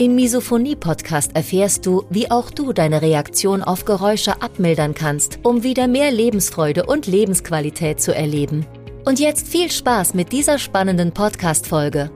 Im Misophonie-Podcast erfährst du, wie auch du deine Reaktion auf Geräusche abmildern kannst, um wieder mehr Lebensfreude und Lebensqualität zu erleben. Und jetzt viel Spaß mit dieser spannenden Podcast-Folge.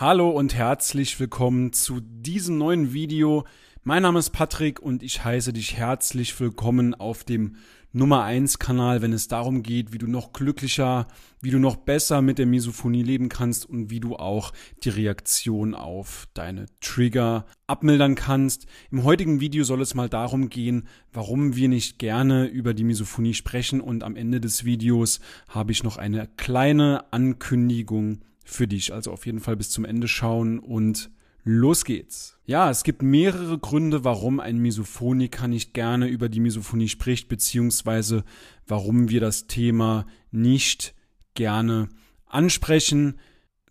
Hallo und herzlich willkommen zu diesem neuen Video. Mein Name ist Patrick und ich heiße dich herzlich willkommen auf dem Nummer 1 Kanal, wenn es darum geht, wie du noch glücklicher, wie du noch besser mit der Misophonie leben kannst und wie du auch die Reaktion auf deine Trigger abmildern kannst. Im heutigen Video soll es mal darum gehen, warum wir nicht gerne über die Misophonie sprechen und am Ende des Videos habe ich noch eine kleine Ankündigung für dich. Also auf jeden Fall bis zum Ende schauen und Los geht's. Ja, es gibt mehrere Gründe, warum ein Misophoniker nicht gerne über die Misophonie spricht, beziehungsweise warum wir das Thema nicht gerne ansprechen.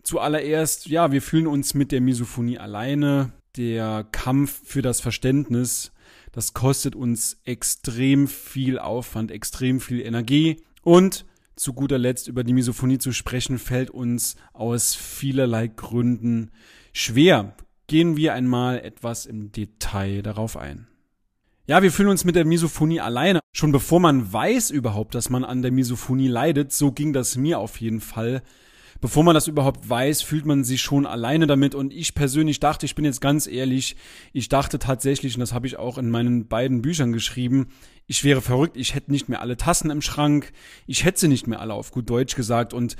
Zuallererst, ja, wir fühlen uns mit der Misophonie alleine. Der Kampf für das Verständnis, das kostet uns extrem viel Aufwand, extrem viel Energie und zu guter Letzt über die Misophonie zu sprechen, fällt uns aus vielerlei Gründen schwer gehen wir einmal etwas im Detail darauf ein. Ja, wir fühlen uns mit der Misophonie alleine. Schon bevor man weiß überhaupt, dass man an der Misophonie leidet, so ging das mir auf jeden Fall. Bevor man das überhaupt weiß, fühlt man sich schon alleine damit. Und ich persönlich dachte, ich bin jetzt ganz ehrlich, ich dachte tatsächlich, und das habe ich auch in meinen beiden Büchern geschrieben, ich wäre verrückt, ich hätte nicht mehr alle Tassen im Schrank, ich hätte sie nicht mehr alle auf gut Deutsch gesagt. Und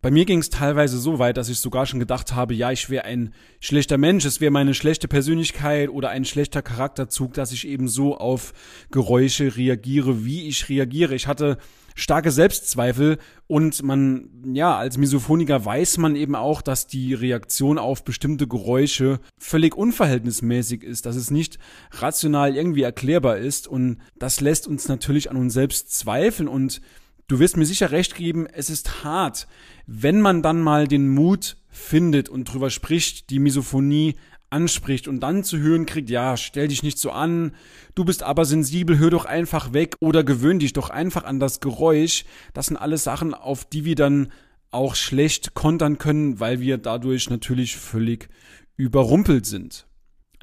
bei mir ging es teilweise so weit, dass ich sogar schon gedacht habe, ja, ich wäre ein schlechter Mensch, es wäre meine schlechte Persönlichkeit oder ein schlechter Charakterzug, dass ich eben so auf Geräusche reagiere, wie ich reagiere. Ich hatte starke Selbstzweifel und man, ja, als Misophoniker weiß man eben auch, dass die Reaktion auf bestimmte Geräusche völlig unverhältnismäßig ist, dass es nicht rational irgendwie erklärbar ist und das lässt uns natürlich an uns selbst zweifeln und du wirst mir sicher recht geben, es ist hart, wenn man dann mal den Mut findet und drüber spricht, die Misophonie anspricht und dann zu hören kriegt, ja, stell dich nicht so an, du bist aber sensibel, hör doch einfach weg oder gewöhn dich doch einfach an das Geräusch. Das sind alles Sachen, auf die wir dann auch schlecht kontern können, weil wir dadurch natürlich völlig überrumpelt sind.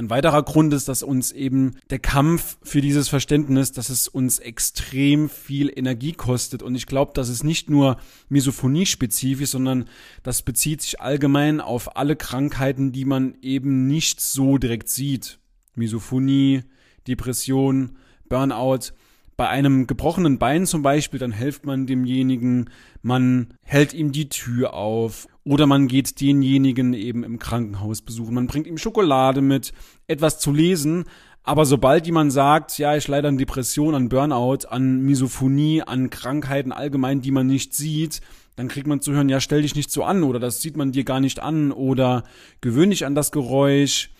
Ein weiterer Grund ist, dass uns eben der Kampf für dieses Verständnis, dass es uns extrem viel Energie kostet. Und ich glaube, das ist nicht nur Misophonie-spezifisch, sondern das bezieht sich allgemein auf alle Krankheiten, die man eben nicht so direkt sieht. Misophonie, Depression, Burnout. Bei einem gebrochenen Bein zum Beispiel, dann hilft man demjenigen, man hält ihm die Tür auf oder man geht denjenigen eben im Krankenhaus besuchen. Man bringt ihm Schokolade mit, etwas zu lesen. Aber sobald jemand sagt, ja, ich leide an Depression, an Burnout, an Misophonie, an Krankheiten allgemein, die man nicht sieht, dann kriegt man zu hören, ja, stell dich nicht so an oder das sieht man dir gar nicht an oder gewöhn dich an das Geräusch.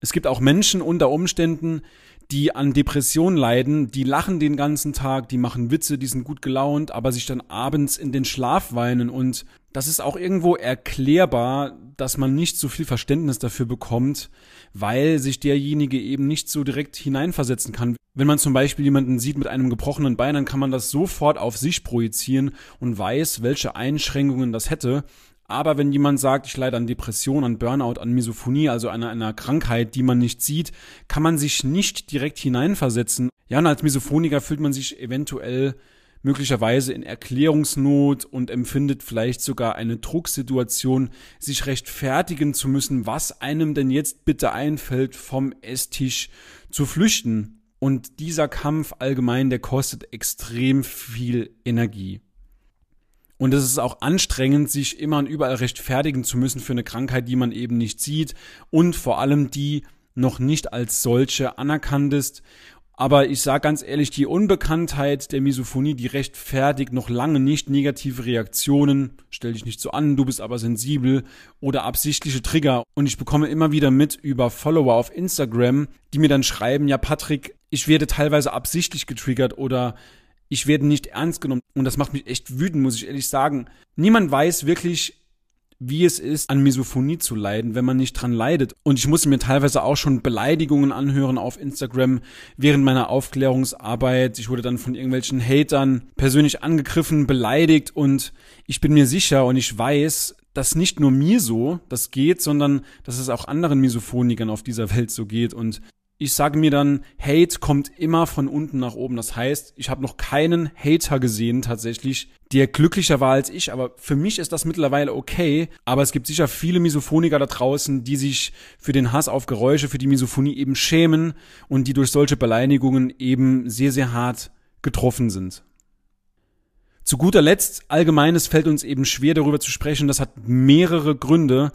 Es gibt auch Menschen unter Umständen, die an Depressionen leiden, die lachen den ganzen Tag, die machen Witze, die sind gut gelaunt, aber sich dann abends in den Schlaf weinen und das ist auch irgendwo erklärbar, dass man nicht so viel Verständnis dafür bekommt, weil sich derjenige eben nicht so direkt hineinversetzen kann. Wenn man zum Beispiel jemanden sieht mit einem gebrochenen Bein, dann kann man das sofort auf sich projizieren und weiß, welche Einschränkungen das hätte. Aber wenn jemand sagt, ich leide an Depression, an Burnout, an Misophonie, also an einer Krankheit, die man nicht sieht, kann man sich nicht direkt hineinversetzen. Ja, und als Misophoniker fühlt man sich eventuell möglicherweise in Erklärungsnot und empfindet vielleicht sogar eine Drucksituation, sich rechtfertigen zu müssen, was einem denn jetzt bitte einfällt, vom Esstisch zu flüchten. Und dieser Kampf allgemein, der kostet extrem viel Energie. Und es ist auch anstrengend, sich immer und überall rechtfertigen zu müssen für eine Krankheit, die man eben nicht sieht und vor allem die noch nicht als solche anerkannt ist. Aber ich sage ganz ehrlich, die Unbekanntheit der Misophonie, die rechtfertigt noch lange nicht negative Reaktionen. Stell dich nicht so an, du bist aber sensibel oder absichtliche Trigger. Und ich bekomme immer wieder mit über Follower auf Instagram, die mir dann schreiben, ja Patrick, ich werde teilweise absichtlich getriggert oder ich werde nicht ernst genommen. Und das macht mich echt wütend, muss ich ehrlich sagen. Niemand weiß wirklich, wie es ist, an Misophonie zu leiden, wenn man nicht dran leidet. Und ich musste mir teilweise auch schon Beleidigungen anhören auf Instagram während meiner Aufklärungsarbeit. Ich wurde dann von irgendwelchen Hatern persönlich angegriffen, beleidigt und ich bin mir sicher und ich weiß, dass nicht nur mir so das geht, sondern dass es auch anderen Misophonikern auf dieser Welt so geht. Und ich sage mir dann, Hate kommt immer von unten nach oben. Das heißt, ich habe noch keinen Hater gesehen tatsächlich, der glücklicher war als ich. Aber für mich ist das mittlerweile okay. Aber es gibt sicher viele Misophoniker da draußen, die sich für den Hass auf Geräusche, für die Misophonie eben schämen und die durch solche Beleidigungen eben sehr, sehr hart getroffen sind. Zu guter Letzt, allgemeines fällt uns eben schwer darüber zu sprechen. Das hat mehrere Gründe.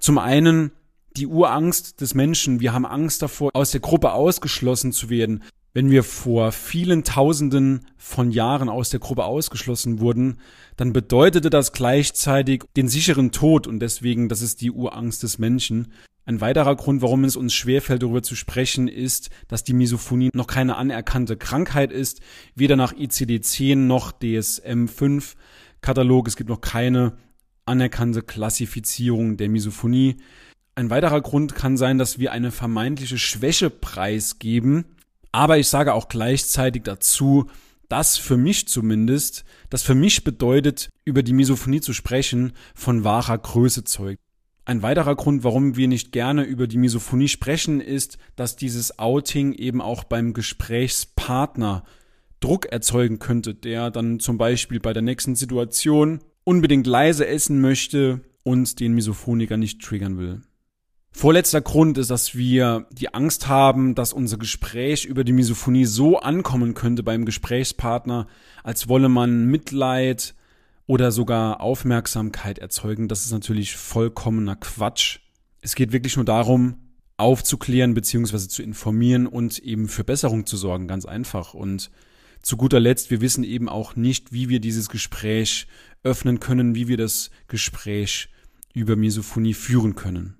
Zum einen die Urangst des Menschen. Wir haben Angst davor, aus der Gruppe ausgeschlossen zu werden. Wenn wir vor vielen Tausenden von Jahren aus der Gruppe ausgeschlossen wurden, dann bedeutete das gleichzeitig den sicheren Tod und deswegen, das ist die Urangst des Menschen. Ein weiterer Grund, warum es uns schwerfällt, darüber zu sprechen, ist, dass die Misophonie noch keine anerkannte Krankheit ist, weder nach ICD-10 noch DSM-5 Katalog. Es gibt noch keine anerkannte Klassifizierung der Misophonie. Ein weiterer Grund kann sein, dass wir eine vermeintliche Schwäche preisgeben. Aber ich sage auch gleichzeitig dazu, dass für mich zumindest, das für mich bedeutet, über die Misophonie zu sprechen, von wahrer Größe zeugt. Ein weiterer Grund, warum wir nicht gerne über die Misophonie sprechen, ist, dass dieses Outing eben auch beim Gesprächspartner Druck erzeugen könnte, der dann zum Beispiel bei der nächsten Situation unbedingt leise essen möchte und den Misophoniker nicht triggern will. Vorletzter Grund ist, dass wir die Angst haben, dass unser Gespräch über die Misophonie so ankommen könnte beim Gesprächspartner, als wolle man Mitleid oder sogar Aufmerksamkeit erzeugen. Das ist natürlich vollkommener Quatsch. Es geht wirklich nur darum, aufzuklären bzw. zu informieren und eben für Besserung zu sorgen, ganz einfach. Und zu guter Letzt, wir wissen eben auch nicht, wie wir dieses Gespräch öffnen können, wie wir das Gespräch über Misophonie führen können.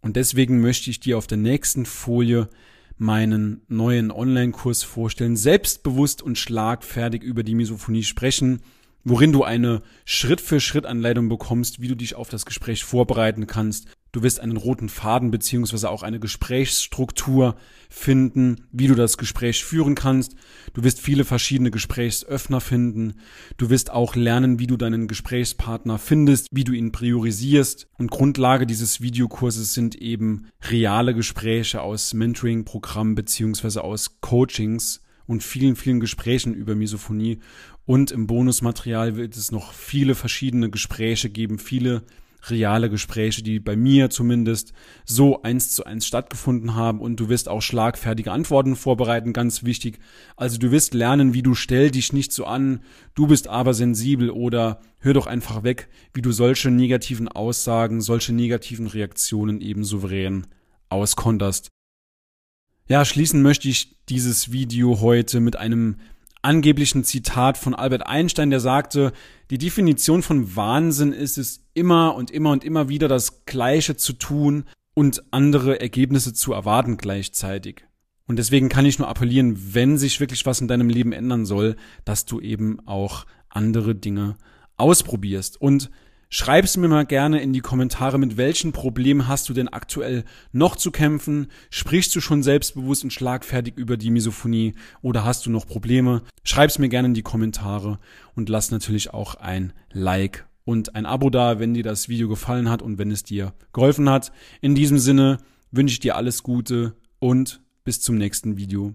Und deswegen möchte ich dir auf der nächsten Folie meinen neuen Online-Kurs vorstellen, selbstbewusst und schlagfertig über die Misophonie sprechen, worin du eine Schritt-für-Schritt-Anleitung bekommst, wie du dich auf das Gespräch vorbereiten kannst, Du wirst einen roten Faden beziehungsweise auch eine Gesprächsstruktur finden, wie du das Gespräch führen kannst. Du wirst viele verschiedene Gesprächsöffner finden. Du wirst auch lernen, wie du deinen Gesprächspartner findest, wie du ihn priorisierst. Und Grundlage dieses Videokurses sind eben reale Gespräche aus Mentoring-Programmen beziehungsweise aus Coachings und vielen, vielen Gesprächen über Misophonie. Und im Bonusmaterial wird es noch viele verschiedene Gespräche geben, viele reale Gespräche, die bei mir zumindest so eins zu eins stattgefunden haben und du wirst auch schlagfertige Antworten vorbereiten, ganz wichtig. Also du wirst lernen, wie du stell dich nicht so an, du bist aber sensibel oder hör doch einfach weg, wie du solche negativen Aussagen, solche negativen Reaktionen eben souverän auskonterst. Ja, schließen möchte ich dieses Video heute mit einem angeblichen Zitat von Albert Einstein, der sagte, die Definition von Wahnsinn ist es, immer und immer und immer wieder das Gleiche zu tun und andere Ergebnisse zu erwarten gleichzeitig. Und deswegen kann ich nur appellieren, wenn sich wirklich was in deinem Leben ändern soll, dass du eben auch andere Dinge ausprobierst. Und Schreib's mir mal gerne in die Kommentare, mit welchen Problemen hast du denn aktuell noch zu kämpfen? Sprichst du schon selbstbewusst und schlagfertig über die Misophonie oder hast du noch Probleme? Schreib's mir gerne in die Kommentare und lass natürlich auch ein Like und ein Abo da, wenn dir das Video gefallen hat und wenn es dir geholfen hat. In diesem Sinne wünsche ich dir alles Gute und bis zum nächsten Video.